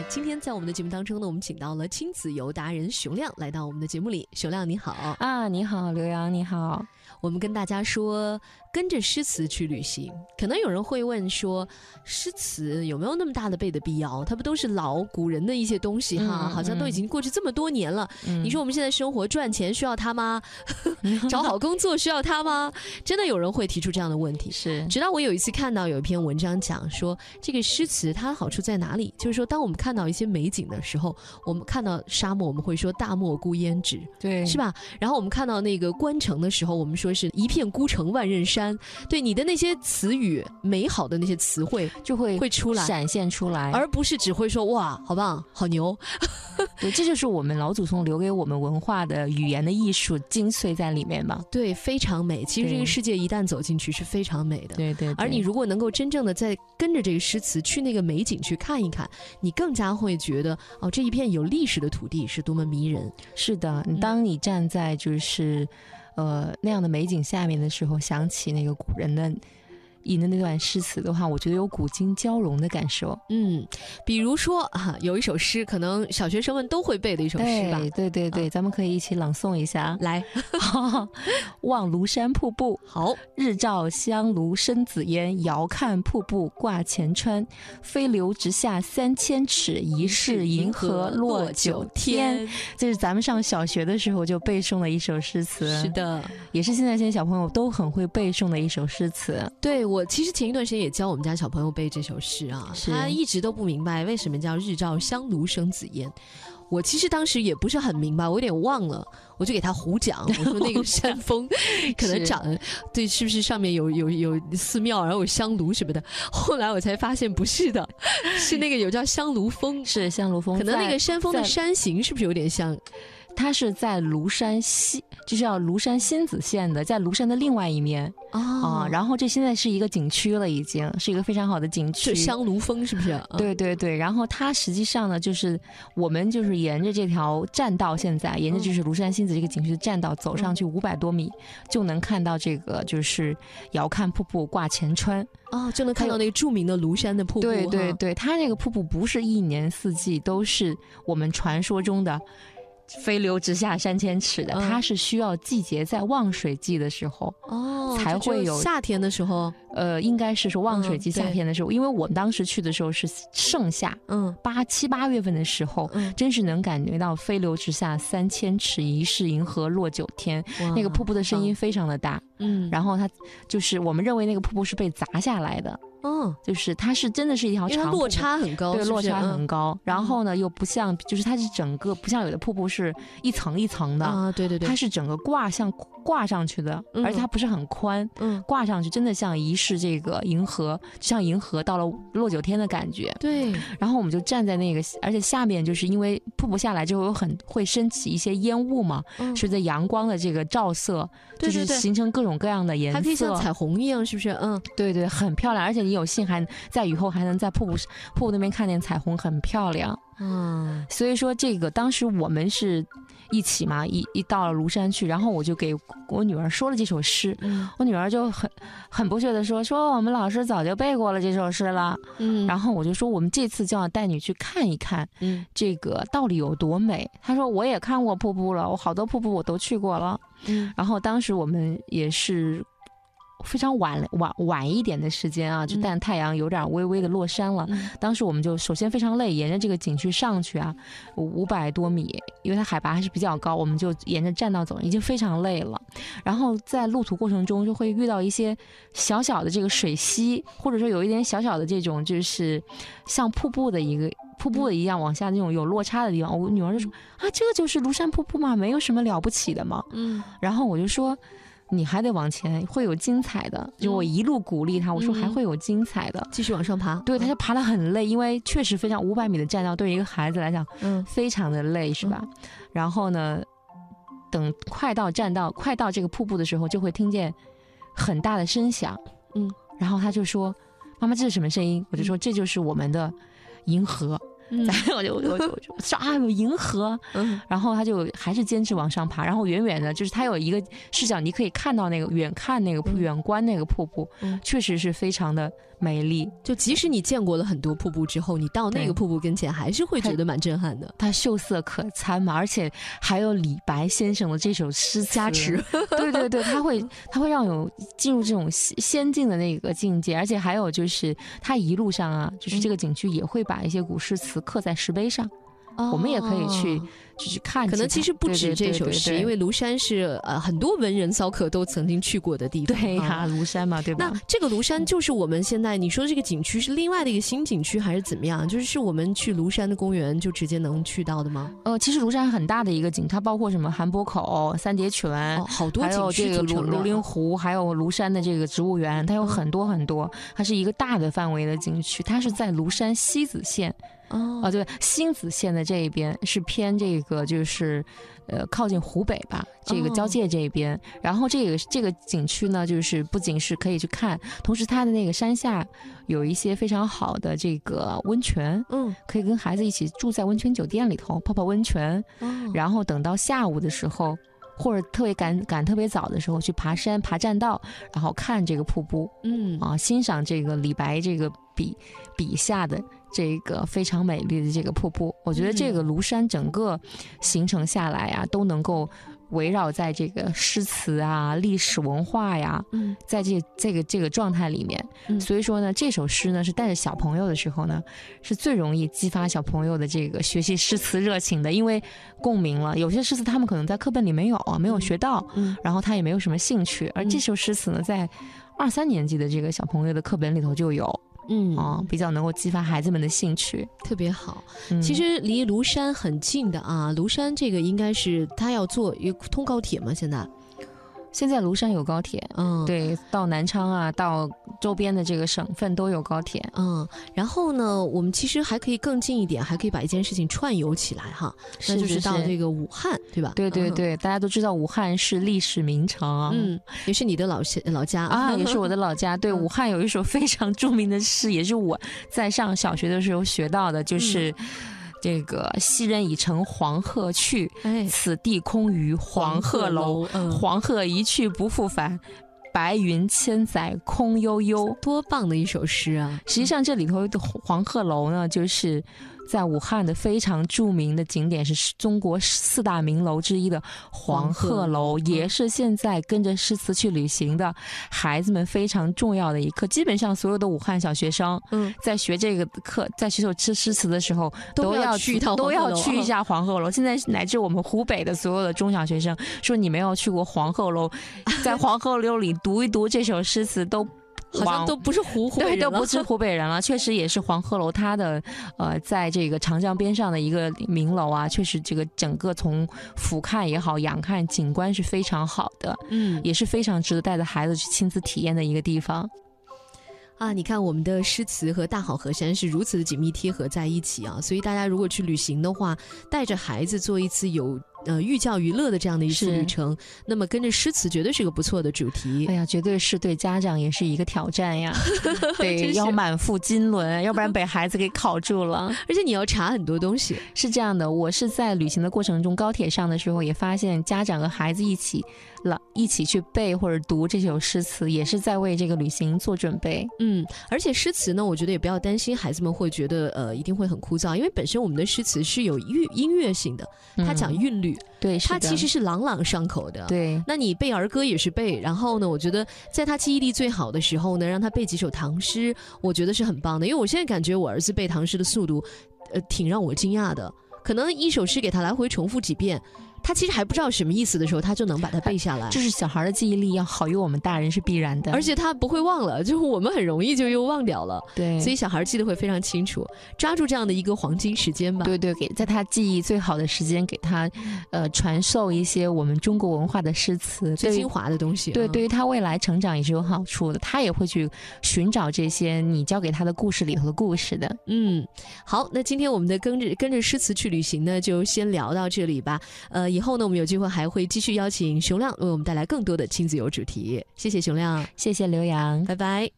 那今天在我们的节目当中呢，我们请到了亲子游达人熊亮来到我们的节目里。熊亮你好啊，你好，刘洋你好。我们跟大家说，跟着诗词去旅行。可能有人会问说，诗词有没有那么大的背的必要？它不都是老古人的一些东西哈？好像都已经过去这么多年了。你说我们现在生活赚钱需要它吗？找好工作需要它吗？真的有人会提出这样的问题。是，直到我有一次看到有一篇文章讲说，这个诗词它的好处在哪里？就是说，当我们看到一些美景的时候，我们看到沙漠，我们会说大漠孤烟直，对，是吧？然后我们看到那个关城的时候，我们说。是一片孤城万仞山，对你的那些词语，美好的那些词汇就会会出来，闪现出来，而不是只会说哇，好棒，好牛。对，这就是我们老祖宗留给我们文化的语言的艺术精髓在里面嘛。对，非常美。其实这个世界一旦走进去是非常美的。对对。而你如果能够真正的在跟着这个诗词去那个美景去看一看，你更加会觉得哦，这一片有历史的土地是多么迷人。是的，当你站在就是。呃，那样的美景下面的时候，想起那个古人的。引的那段诗词的话，我觉得有古今交融的感受。嗯，比如说啊，有一首诗，可能小学生们都会背的一首诗吧？对对对，咱们可以一起朗诵一下。来，望庐山瀑布，好，日照香炉生紫烟，遥看瀑布挂前川，飞流直下三千尺，疑是银河落九天。这是咱们上小学的时候就背诵的一首诗词。是的，也是现在这些小朋友都很会背诵的一首诗词。对。我其实前一段时间也教我们家小朋友背这首诗啊，他一直都不明白为什么叫日照香炉生紫烟。我其实当时也不是很明白，我有点忘了，我就给他胡讲，我说那个 山峰可能长对，是不是上面有有有寺庙，然后有香炉什么的。后来我才发现不是的，是那个有叫香炉峰，是香炉峰，可能那个山峰的山形是不是有点像？它是在庐山西，就是叫庐山新子县的，在庐山的另外一面啊。然后这现在是一个景区了，已经是一个非常好的景区。香炉峰是不是？对对对。然后它实际上呢，就是我们就是沿着这条栈道，现在沿着就是庐山新子这个景区的栈道走上去五百多米，就能看到这个就是遥看瀑布挂前川哦，就能看到那个著名的庐山的瀑布。对对对，它那个瀑布不是一年四季都是我们传说中的。飞流直下三千尺的，它是需要季节在望水季的时候哦，才会有夏天的时候，呃，应该是说望水季夏天的时候，因为我们当时去的时候是盛夏，嗯，八七八月份的时候，真是能感觉到飞流直下三千尺，疑是银河落九天，那个瀑布的声音非常的大，嗯，然后它就是我们认为那个瀑布是被砸下来的。嗯，就是它是真的是一条长，落差很高，对，落差？很高。然后呢，又不像，就是它是整个不像有的瀑布是一层一层的啊，对对对，它是整个挂像挂上去的，而且它不是很宽，嗯，挂上去真的像仪式这个银河，就像银河到了落九天的感觉。对，然后我们就站在那个，而且下面就是因为瀑布下来之后有很会升起一些烟雾嘛，随着阳光的这个照射，就是形成各种各样的颜色，它可以像彩虹一样，是不是？嗯，对对，很漂亮，而且。你有幸还在雨后还能在瀑布瀑布那边看见彩虹，很漂亮。嗯，所以说这个当时我们是一起嘛，一一到了庐山去，然后我就给我女儿说了这首诗。嗯，我女儿就很很不屑的说：“说我们老师早就背过了这首诗了。”嗯，然后我就说：“我们这次就要带你去看一看，嗯，这个到底有多美。”她说：“我也看过瀑布了，我好多瀑布我都去过了。”嗯，然后当时我们也是。非常晚晚晚一点的时间啊，就但太阳有点微微的落山了。当时我们就首先非常累，沿着这个景区上去啊，五百多米，因为它海拔还是比较高，我们就沿着栈道走，已经非常累了。然后在路途过程中就会遇到一些小小的这个水溪，或者说有一点小小的这种就是像瀑布的一个瀑布的一样往下那种有落差的地方。我女儿就说啊，这个就是庐山瀑布嘛，没有什么了不起的嘛。嗯，然后我就说。你还得往前，会有精彩的。就我一路鼓励他，我说还会有精彩的，继续往上爬。对，他就爬得很累，因为确实非常五百米的栈道，对于一个孩子来讲，嗯，非常的累，是吧？然后呢，等快到栈道、快到这个瀑布的时候，就会听见很大的声响，嗯，然后他就说：“妈妈，这是什么声音？”我就说：“这就是我们的银河。”咱我就我就我就说啊有银河，然后他就还是坚持往上爬，然后远远的，就是他有一个视角，你可以看到那个远看那个远观那个瀑布，确实是非常的。美丽，就即使你见过了很多瀑布之后，你到那个瀑布跟前还是会觉得蛮震撼的。它秀色可餐嘛，而且还有李白先生的这首诗加持。对 对对，他会他会让有进入这种仙境的那个境界，而且还有就是他一路上啊，就是这个景区也会把一些古诗词刻在石碑上。我们也可以去去看，可能其实不止这首诗，因为庐山是呃很多文人骚客都曾经去过的地方。对呀，庐山嘛，对吧？那这个庐山就是我们现在你说的这个景区是另外的一个新景区，还是怎么样？就是是我们去庐山的公园就直接能去到的吗？呃，其实庐山很大的一个景，它包括什么韩博口、三叠泉，好多景区组成的。庐陵湖，还有庐山的这个植物园，它有很多很多，它是一个大的范围的景区，它是在庐山西子县。哦，对，星子县的这一边是偏这个，就是，呃，靠近湖北吧，这个交界这边。然后这个这个景区呢，就是不仅是可以去看，同时它的那个山下有一些非常好的这个温泉，嗯，可以跟孩子一起住在温泉酒店里头泡泡温泉。然后等到下午的时候，或者特别赶赶特别早的时候去爬山爬栈道，然后看这个瀑布，嗯，啊，欣赏这个李白这个笔笔下的。这个非常美丽的这个瀑布，我觉得这个庐山整个行程下来啊，都能够围绕在这个诗词啊、历史文化呀，在这这个这个状态里面。所以说呢，这首诗呢是带着小朋友的时候呢，是最容易激发小朋友的这个学习诗词热情的，因为共鸣了。有些诗词他们可能在课本里没有，没有学到，然后他也没有什么兴趣，而这首诗词呢，在二三年级的这个小朋友的课本里头就有。嗯啊，比较能够激发孩子们的兴趣，特别好。其实离庐山很近的啊，庐山这个应该是他要坐一通高铁吗？现在？现在庐山有高铁，嗯，对，到南昌啊，到周边的这个省份都有高铁，嗯，然后呢，我们其实还可以更近一点，还可以把一件事情串游起来哈，那就是到这个武汉，对吧？对对对，大家都知道武汉是历史名城，嗯，也是你的老老家。啊，也是我的老家。对，武汉有一首非常著名的诗，也是我在上小学的时候学到的，就是。这个昔人已乘黄鹤去，此地空余黄鹤楼。黄鹤一去不复返，白云千载空悠悠。多棒的一首诗啊！实际上这里头的黄鹤楼呢，就是。在武汉的非常著名的景点是中国四大名楼之一的黄鹤楼，也是现在跟着诗词去旅行的孩子们非常重要的一课。基本上所有的武汉小学生，嗯，在学这个课，在学首诗诗词的时候，都要去一趟，都要去一下 黄鹤楼。现在乃至我们湖北的所有的中小学生，说你没有去过黄鹤楼，在黄鹤楼里读一读这首诗词都。好像都不是湖 湖北人都不是湖北人了。确实也是黄鹤楼，它的呃，在这个长江边上的一个名楼啊，确实这个整个从俯瞰也好，仰看景观是非常好的，嗯，也是非常值得带着孩子去亲自体验的一个地方。啊，你看我们的诗词和大好河山是如此的紧密贴合在一起啊，所以大家如果去旅行的话，带着孩子做一次有。呃，寓教于乐的这样的一次旅程，那么跟着诗词绝对是个不错的主题。哎呀，绝对是对家长也是一个挑战呀，对，要满腹经纶，要不然被孩子给考住了。而且你要查很多东西。是这样的，我是在旅行的过程中，高铁上的时候也发现，家长和孩子一起了，一起去背或者读这首诗词，也是在为这个旅行做准备。嗯，而且诗词呢，我觉得也不要担心孩子们会觉得呃一定会很枯燥，因为本身我们的诗词是有韵音乐性的，它讲韵律。对，他其实是朗朗上口的。对，那你背儿歌也是背，然后呢，我觉得在他记忆力最好的时候呢，让他背几首唐诗，我觉得是很棒的。因为我现在感觉我儿子背唐诗的速度，呃，挺让我惊讶的。可能一首诗给他来回重复几遍。他其实还不知道什么意思的时候，他就能把它背下来。就是小孩的记忆力要好于我们大人是必然的，而且他不会忘了，就是我们很容易就又忘掉了。对，所以小孩记得会非常清楚，抓住这样的一个黄金时间吧。对对，给在他记忆最好的时间，给他呃传授一些我们中国文化的诗词最精华的东西。对，对于他未来成长也是有好处的。他也会去寻找这些你教给他的故事里头的故事的。嗯，好，那今天我们的跟着跟着诗词去旅行呢，就先聊到这里吧。呃，以后呢，我们有机会。还会继续邀请熊亮为我们带来更多的亲子游主题。谢谢熊亮，谢谢刘洋，拜拜。